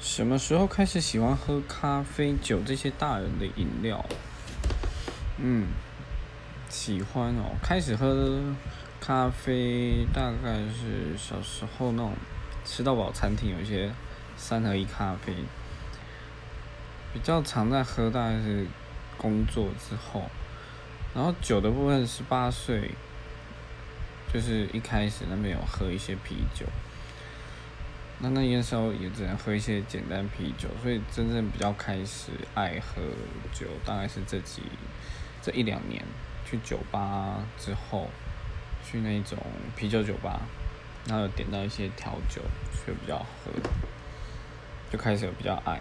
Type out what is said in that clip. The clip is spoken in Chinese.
什么时候开始喜欢喝咖啡、酒这些大人的饮料？嗯，喜欢哦。开始喝咖啡大概是小时候那种吃到饱餐厅有一些三合一咖啡，比较常在喝大概是工作之后。然后酒的部分，十八岁就是一开始那边有喝一些啤酒。那那些时候也只能喝一些简单啤酒，所以真正比较开始爱喝酒，大概是这几这一两年去酒吧之后，去那种啤酒酒吧，然后点到一些调酒，就比较喝，就开始有比较爱。